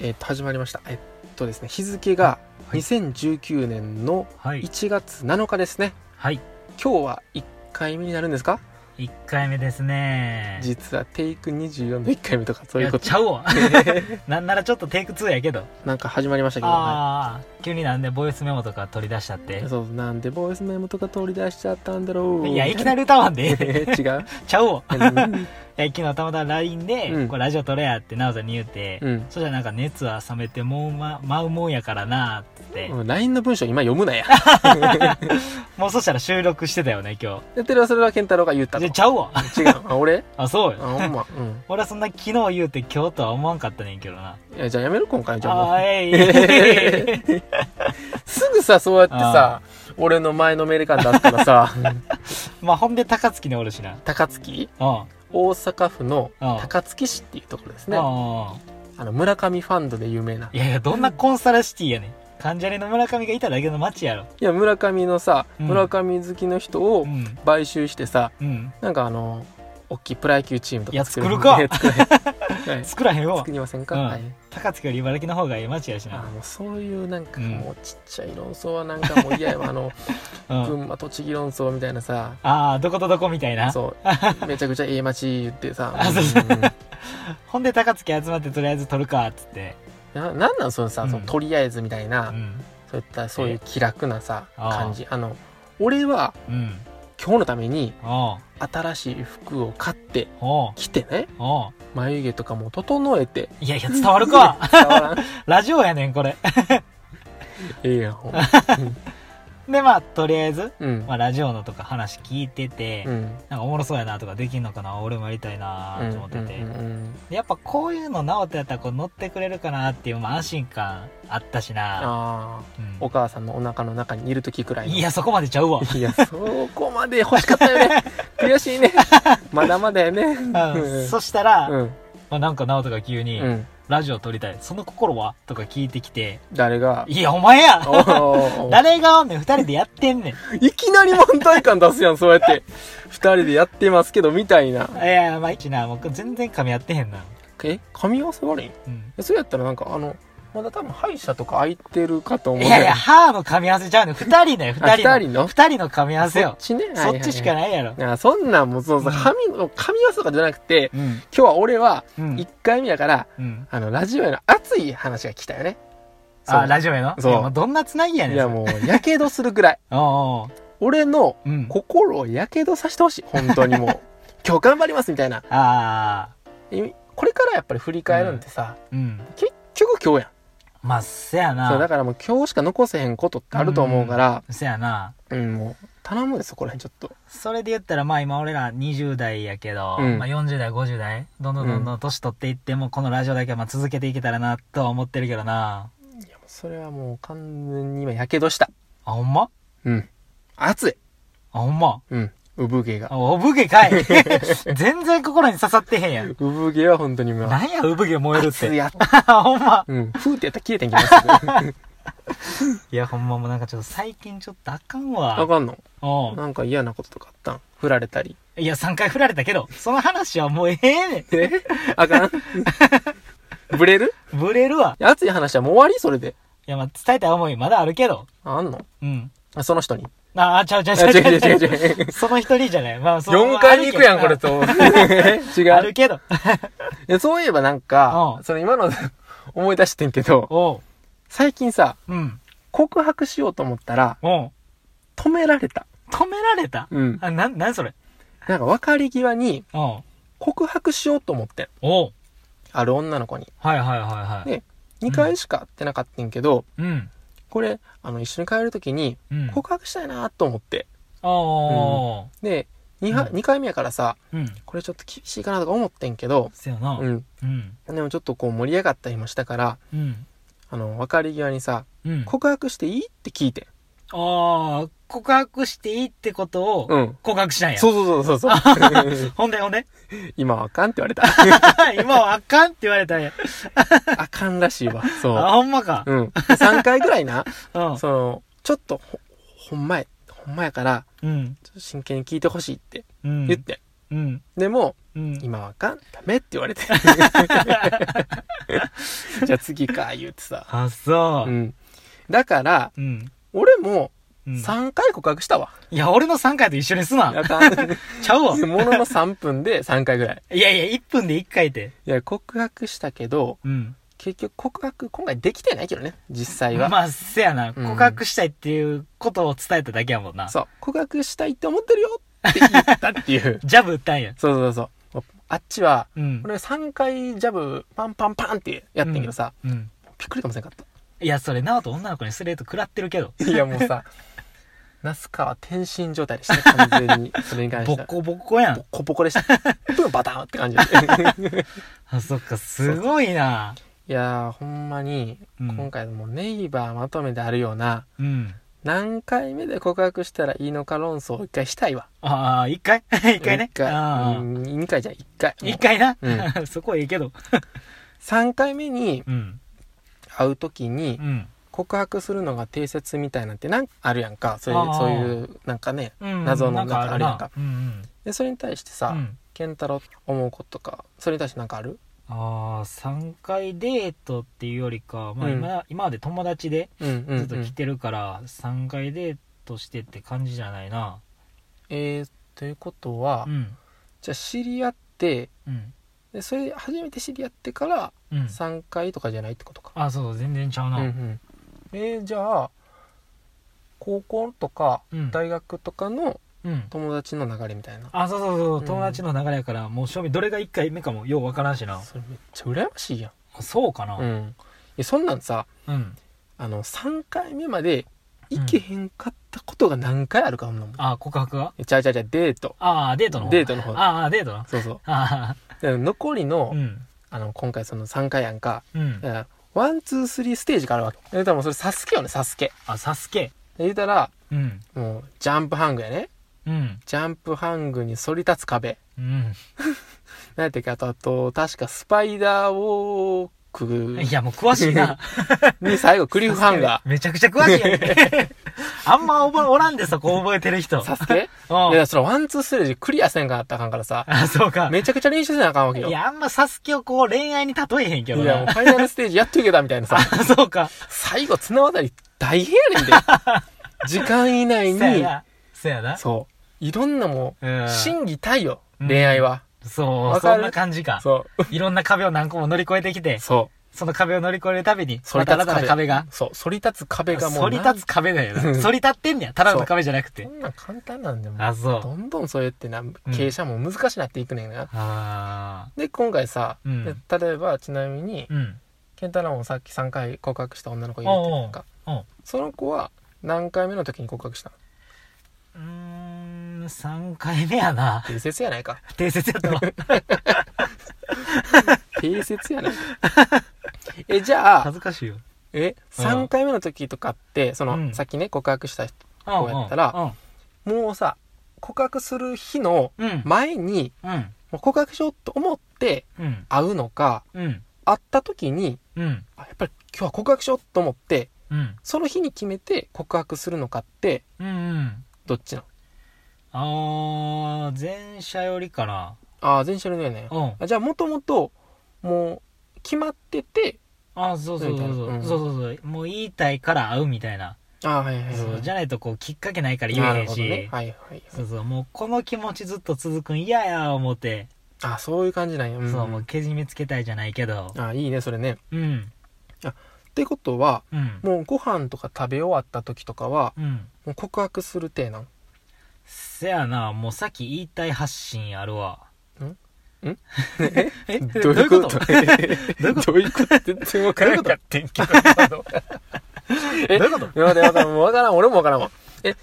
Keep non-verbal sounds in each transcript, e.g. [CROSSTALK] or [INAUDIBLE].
えっと始まりましたえっとですね日付がはい2019年のはい。1月7日ですね、はい。今日は1回目になるんですか？1回目ですね。実はテイク24の1回目とかそういうことやちゃうわ。[LAUGHS] なんならちょっとテイク2やけど。なんか始まりましたけど、はああ、急になんでボイスメモとか取り出したってい、。そうなんでボイスメモとか取り出しちゃったんだろういや、いきなり歌わんで。え [LAUGHS] 違う [LAUGHS] ちゃうわ。[LAUGHS] 昨日たまたま LINE で、うん。これラジオ撮れやって奈緒さんに言うて、うん。そしたらなんか熱は冷めてもうま、舞うもんやからなっつって、うん。LINE の文章今読むなや。[LAUGHS] もうそしたら収録してたよね、今やってるはそれは健太郎が言った日。とで、ちゃうわ。違う。あ俺？[LAUGHS] あ、そうあよ。ほんま。うん。俺はそんな昨日言うて今日とは思わんかったねんけどな。いやじゃあやめる今回じゃあもう。あーえい。すぐさそうやってさ俺の前のメリカン出ったらさ。まあ、ほんで高槻におるしな。高槻？うん。大阪府のうん高槻市っていうところですねうん。あの村上ファンドで有名ないやいや、どんなコンサルシティやねん。関ジャニの村上がいただけの街やろ。いや村上のさうん村上好きの人をうん。買収してさうん。なんかあの大きいプロ野球チームとか作る作るか。いや作れ [LAUGHS] はい。作らへんわ。作。りませんか、うん。はい。高槻より茨城の方がいい街やしな。あもうそういうなんかうん。もうちっちゃい論争はなんかもう嫌やわ。あの [LAUGHS] うん。群馬栃木論争みたいなさ。ああ、どことどこみたいな。そう。[LAUGHS] めちゃくちゃええ街言ってさ。うんほんで高槻集まってとりあえず撮るか、っつって。ななんなんそのさ、うん。そのとりあえずみたいな、うん。そういったそういう気楽なさ感じ。あの俺はうん。今日のために新しい服を買って着てね。眉毛とかも整えて。いやいや、伝わるか。[LAUGHS] [LAUGHS] ラジオやねん、これ。[LAUGHS] ええやんほんまで、まあ、とりあえず、うん。まあ、ラジオのとか話聞いてて、うん。なんかおもろそうやなとかできんのかな俺もやりたいなと思ってて、うんうんうんでやっぱこういうの直人やったらこう乗ってくれるかなっていう、まあ、安心感あったしな、ああうん。お母さんのお腹の中にいる時くらいの。いやそこまでちゃうわ。いやそこまで欲しかったよね。[LAUGHS] 悔しいね。まだまだやね。うん。そしたら、うん。まあ、なんか直人が急に、うんラジオ撮りたい。その心は？とか聞いてきて。誰が？いやお前や！[LAUGHS] 誰がおんねん二人でやってんねん。いきなり満体感出すやんそうやって。二人でやってますけどみたいな。いやまあ一なもう全然噛み合ってへんな。え？噛み合わせ悪いん？うん。えそれやったらなんかあのまだ多分歯医者とか空いてるかと思ういやいや、歯の噛み合わせちゃうねん。二人だよ、二人の。あ二人の？二人の噛み合わせよ。そっちね？そっちしかないやろ。あそんなんもうそうそう、うん噛みの噛み合わせとかじゃなくてうん。今日は俺はうん1。回目やから、うん。あのラジオへの熱い話が来たよねそうあ、ラジオやの？そうもうどんなつなぎやねん。いやもうやけどするぐらいう。[LAUGHS] おうおう俺のうん。心をやけどさせてほしい本当にもう [LAUGHS] 今日頑張りますみたいなああ。えこれからやっぱり振り返るんってさ、うん。結局今日やんまあ、せやな。そうだからもう今日しか残せへんことってあると思うから。せやな。うん、もう頼むでそこら辺ちょっと。それで言ったら、まあ今俺ら20代やけど、うん。まあ40代、50代、どんどんどんどん年取っていっても、このラジオだけはまあ続けていけたらな、とは思ってるけどな。いやもうそれはもう完全に今やけどした。あ、ほんま？うん。熱い。あ、ほんま？うん産毛が。あおぶげかい。[LAUGHS] 全然心に刺さってへんやん。産毛は本当にもう。なんや、産毛燃えるって。熱いや [LAUGHS] ほんま。うん。ふーってやったら消えてんきますいや、ほんまもうなんかちょっと最近ちょっとあかんわ。あかんの？おうなんか嫌なこととかあったん？振られたり。いや、3回振られたけど、その話はもうええねえ？あかん？[LAUGHS] ブレる？ん。ブレるわ。熱い話はもう終わり？それで。いや、まあ、伝えたい思いまだあるけど。あんの？うん。あその人にあ、あ、ちゃうちゃうあ違うちゃうちゃう違う違う違うその一人じゃない。まあ、そう。4回に行くやんこれと。と違うあるけど。[LAUGHS] [LAUGHS] そういえばなんかうんその今の [LAUGHS] 思い出してんけど。最近さうん。告白しようと思ったら。止められた止められた？うんあ、なん、なんそれ？なんか別れ際に。告白しようと思って。ある女の子にはいはいはいはい。で2回しか会ってなかったんけど、うん。これあの一緒に帰る時にうん。告白したいなと思っておー。で 2, はうん2回目やからさうん。これちょっと厳しいかなとか思ってんけどせやな。う。んうん。でもちょっとこう盛り上がったりもしたからうん。あの別れ際にさうん。告白していいって聞いてああ、告白していいってことをうん告白したんや。そうそうそうそうそう [LAUGHS] ほんでほんで？今はあかんって言われた [LAUGHS] 今はあかんって言われたんや。[LAUGHS] あかんらしいわそあ、うほんまか。うん3回ぐらいなうん。そのちょっとほほんまやほんまやからうん。ちょっと真剣に聞いてほしいってうん。言って、うん。でも、うん。今はあかん、ダメって言われて。じゃあ次か、言うてさ。あ、そうう。ん。だから、うん。俺もうん3回告白したわ。いや、俺の3回と一緒にすな。あかん。[LAUGHS] ちゃうわ。ものの3分で3回ぐらい。[LAUGHS] いやいや、1分で1回って。いや、告白したけど、うん。結局告白今回できてないけどね、実際は。まあ、せやな。うん告白したいっていうことを伝えただけやもんな。そう、告白したいって思ってるよって言ったっていう。[LAUGHS] ジャブ打ったんや。そうそうそう。あっちは、うん。俺3回ジャブパンパンパンってやってんけどさ、うん。びっくりかもしれんかっいや、それ、なおと女の子にスレート食らってるけど。た。いやもうさ、那須川天心状態でしたね、完全に。それに関しては。ボコボコやんボ。コボコでした。プンバタンって感じで。[LAUGHS] あ、そっか、すごいな。いやー、ほんまに、うん今回もうネイバーまとめであるような、うん。何回目で告白したらいいのか論争を一回したいわ。ああ、一回？[LAUGHS] 一回ね一。回。ああうん二回じゃん一回。一回な？う [LAUGHS] そこはいいけど。3回目にうん。会う時にうん。告白するのが定説みたいなんてなんあるやんか。そういう、そういう、なんかね。うん。謎のなんかあるやんか。うんで、それに対してさ、うん。うん。ケンタロウ思うこととか、それに対してなんかある？ああ、3回デートっていうよりか、まあうん今、今まで友達で。ずっと来てるから、3回デートしてって感じじゃないな。えー、ということは、うん。じゃあ知り合って、うん。でそれ初めて知り合ってからうん。3回とかじゃないってことか。あ、そう、全然ちゃうな。うんうん。えー、じゃあ、高校とかうん大学とかのうん。友達の流れみたいな。あ、そうそうそうう、ん友達の流れやから、もう正味どれが1回目かもようわからんしな。それめっちゃ羨ましいやん。あそうかな。うん。いやそんなんさ、うん。あの、3回目まで行けへんかったことが何回あるか、ほんなもん。あ、告白がえちゃうちゃうちゃう、デート。ああ、デートの方。デートの方ああ、デートの。そうそう。あで残りあ、の、うん。あの、今回その3回やんか。うんワン、ツー、スリーステージがあるわけ。言うたらもうそれサスケよね、サスケ。あ、サスケ。で言うたら、うん。もう、ジャンプハングやね。うん。ジャンプハングに反り立つ壁。うん。[LAUGHS] なんやったっけ？あと、あと、確かスパイダーウォークいや、もう詳しいな。[LAUGHS] に最後クリフハンガーめちゃくちゃ詳しいやんけ。[LAUGHS] あんまおらんで、そこ覚えてる人。ー。サスケ？[LAUGHS] うんいや、それワン、ツー、ステージクリアせんかったらあかんからさ。あ、そうか。めちゃくちゃ練習せなあかんわけよ。いや、あんまサスケをこう恋愛に例えへんけどいや、もうな。ファイナルステージやっといけたみたいなさ。あ、そうか。最後綱渡り大変やねんで。時間以内に、そやな。そやな。そう。いろんなもう、うん心技体よ。うん恋愛は。そう、そんな感じか。そう。いろんな壁を何個も乗り越えてきて、そその壁を乗り越えるたびに、また新たな壁が。そう。反り立つ壁がもう。反り立つ壁だよな。うん反り立ってんねや。ただの壁じゃなくてそ。んなん簡単なんだよ。あ、そう。どんどんそうやってな、傾斜も難しくなっていくねんな。あで、今回さ、うんで例えば、ちなみにー。、うん。ケンタロウもさっき3回告白した女の子いるって言ったか。おうおうその子は何回目の時に告白したの？うーん、3回目やな。定説やないか。定説やったわ。[LAUGHS] 定説やないか。え、じゃあ恥、ずかしいよ。え、うん3回目の時とかって、その、うんさっきね、告白した人、こうやったらもうさ、告白する日の。前に、うん。もう告白しようと思ってうん。会うのか、うん。会った時に、うん。あやっぱり今日は告白しようと思って、うん。その日に決めて告白するのかって。どっちなの？あー、前者よりかな。ああ、全社のね。うん。あじゃあ、もともと、もう、決まってて、あー、そうそうそうそう。うんそうそうそう。もう言いたいから会うみたいな。ああ、はいはいはい。そう。じゃないとこう、きっかけないから言なえへんし。はいはいはい。そうそう。もうこの気持ちずっと続くん嫌や思って。あそういう感じなんや。んそう、もうけじめつけたいじゃないけど。あいいね、それね。うん。ってことは、うん。もうご飯とか食べ終わった時とかは、うん。もう告白する体なん？せやな、もうさっき言いたい発信あるわ。え？どういうこと？どういうこと？どういうこと？全然わからなかったんけど。[LAUGHS] え？どういうこと？いや、わからん、わからん、俺もわからん。わ。え、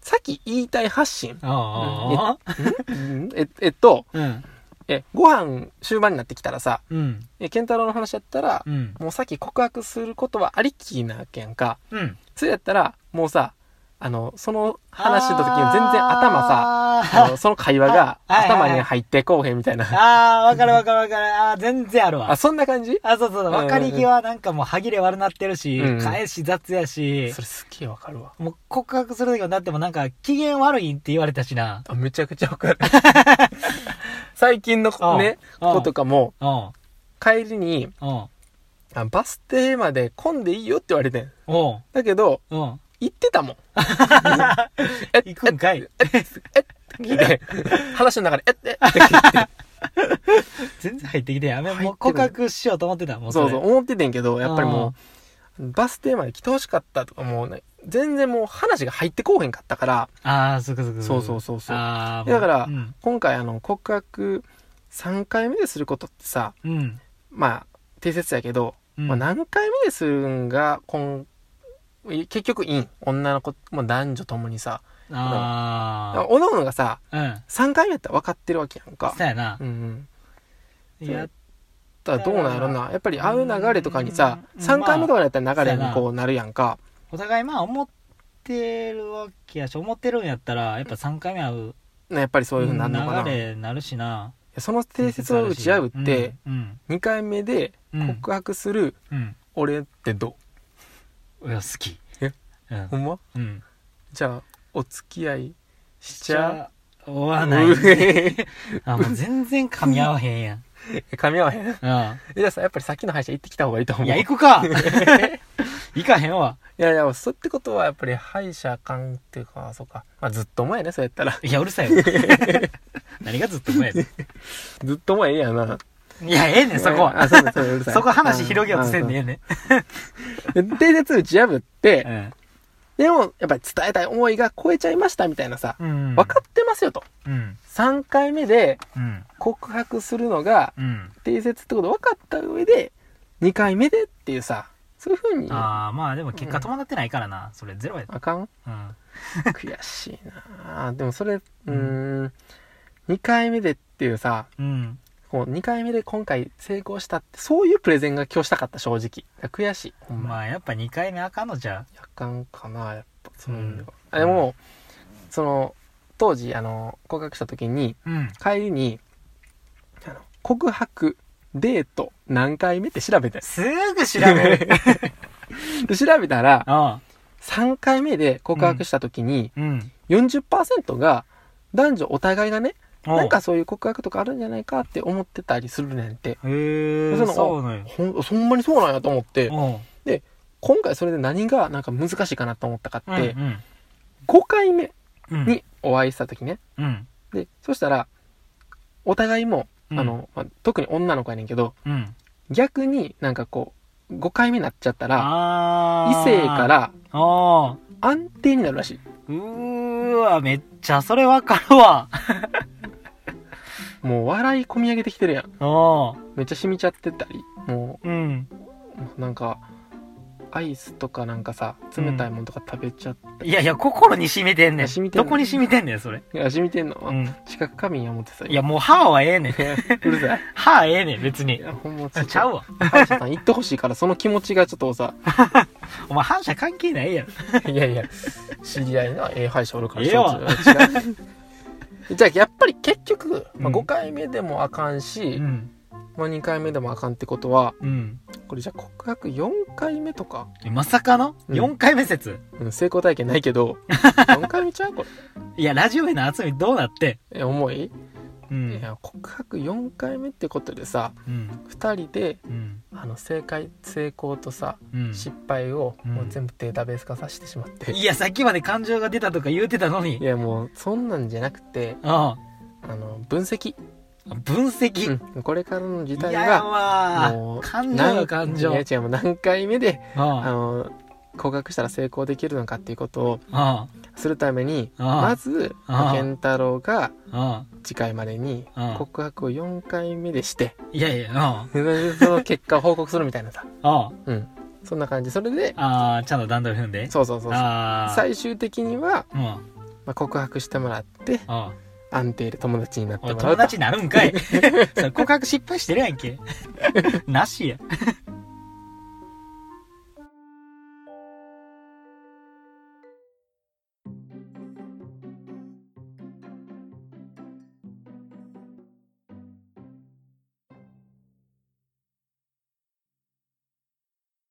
さっき言いたい発信？ああ、ん？え、えっと、うん。え、ご飯終盤になってきたらさ、うん。え、ケンタロウの話だったらう、ん。もうさっき告白することはありきなわけやんか。うん。それやったら、もうさ、あの、その話した時に全然頭さ、さあのその会話が頭に入ってこうへんみたいな。ああ、わかるわかるわかる。ああ、全然あるわあ、。そんな感じ？あ、そうそう、わかり際なんかもう歯切れ悪なってるし、うん返し雑やしそ、れすっげえわかるわ。もう告白する時はだってもなんか機嫌悪いって言われたしな。あ、めちゃくちゃわかる。[LAUGHS] 最近のね、うん子とかも、うん。帰りに、バス停まで混んでいいよって言われてん。だけど、うん。行ってたもん。[LAUGHS] え行くんかい。えって聞いて、[LAUGHS] 話の中で、ええ [LAUGHS] って聞いて。全然入ってきてやめ。もう告白しようと思ってた。もうそうそう、れ思っててんけど、やっぱりもう、バス停まで来てほしかったとか、もうね、全然もう話が入ってこうへんかったから、ああ、そうかそうか。そうそうそうそうだからうん。今回あの、告白3回目ですることってさ、うん。まあ、定説やけど、うんまあ何回目でするんが、こん結局いいん。女の子、もう男女ともにさ、あおのおのがさ、あ。うん。3回目やったら分かってるわけやんか。そうやなう。んうん。やっだからどうなんやろな。やっぱり会う流れとかにさ、うん3回目とかだったら流れまあにこうなるやんか。お互いまあ思ってるわけやし、思ってるんやったら、やっぱ3回目会うねやっぱりそういうふうになるのかな。流いれなるしな。やその定説を打ち合うって、うん、2回目でうん。告白するうん。俺ってどう？ん。いや、好き。え？うんうほ。んま？うん。じゃあ、お付き合いしちゃ？ゃおわうない。う [LAUGHS] あ、もう全然噛み合わへんやん。[LAUGHS] 噛み合わへん？うん。えじゃあさ、やっぱりさっきの歯医者行ってきた方がいいと思う。いや、行くか [LAUGHS] 行かへんわ。いやいや、そうってことはやっぱり歯医者あかんっていうか、そうか。まあずっと前ね、そうやったら。いや、うるさいわ。何がずっと前やねずっと前ええやな。んいや、ええねん、そこは。あ、そうだ、そうだ、うるさい。そこ話広げようとせんでええねん。で定説打ち破って、うんでも、やっぱり伝えたい思いが超えちゃいましたみたいなさ、うん。分かってますよと。うん。3回目でうん。告白するのがうん。定説ってこと分かった上で、2回目でっていうさ、そういう風に、あああ、まあでも結果伴ってないからな。それゼロやで。かんうん。悔しいなでもそれ、うーん、2回目でっていうさ、うん。こう2回目で今回成功したって、そういうプレゼンが今日したかった、正直。悔しい。ま。まあやっぱ2回目あかんのじゃあかんかな、やっぱ、そういう意味では。うんあでも、その、当時、あの、告白した時に、うん。帰りに、あの、告白、デート、何回目って調べて。すぐ調べる。[LAUGHS] で調べたら、ああ。3回目で告白した時に、うん。40%が、男女お互いがね、なんかそういう告白とかあるんじゃないかって思ってたりするねんって。へえ、そのそうなんよ。ほん、そんまにそうなんやと思って、おう今回それで何がなんか難しいかなと思ったかって、うん5回目うん。にお会いした時ね。うん。で、そしたら、お互いも、うんあの、まあ特に女の子やねんけど、うん。逆になんかこう、5回目になっちゃったら。異性か。らああ。安定になるらしい。うーわ、めっちゃそれわかるわ。[LAUGHS] もう笑い込み上げてきてるやん。めっちゃ染みちゃってたり、もうん。う、なんか、アイスとかなんかさ、冷たいものとか食べちゃったり。いやいや、心に染みてんねん。染みてんのどこに染みてんねん、それ。いや、染みてんの？は、うん。知覚過敏や思ってさ。いや、もう歯はええねん。[LAUGHS] うるさい。歯ええねん、別に。いや、ほんまちょっとちゃうわ。歯医者さん行ってほしいから、その気持ちがちょっとさ、[LAUGHS] お前反射関係ないやろ。[LAUGHS] いやいや、知り合いのええ歯医者おるから、ええわしょっちゅう違う。じゃあ、やっぱり結局、まあ、うん5回目でもあかんし、うん。まあ、2回目でもあかんってことは、うん。これじゃあ告白4回目とか、まさかの？うん ?4 回目説？うん、成功体験ないけど、[LAUGHS] 4回目ちゃう？これ。いや、ラジオへの厚みどうなって？え、重い、ういん。や、告白4回目ってことでさ、うん。2人で、うん。あの、正解、成功とさ、うん。失敗を、うんもう全部データベース化させてしまって。いや、さっきまで感情が出たとか言うてたのに。いや、もう、そんなんじゃなくて、ああの、分析。あ。分析？うん、これからの時代いやが、わもう、感情よ、感情。いや違う、もう何回目で、ああの、告白したら成功できるのかっていうことをあ。するために、まず、健太郎が。次回までに告白を4回目でして、いやいや、その結果を報告するみたいなさ。あ。うん。そんな感じ。それで、ああ、ちゃんと段取り踏んで。そうそうそう。最終的には、うん。まあ、告白してもらって、あ安定で友達になってもらうと。友達になるんかい。[LAUGHS] 告白失敗してるやんけ。[LAUGHS] なしや。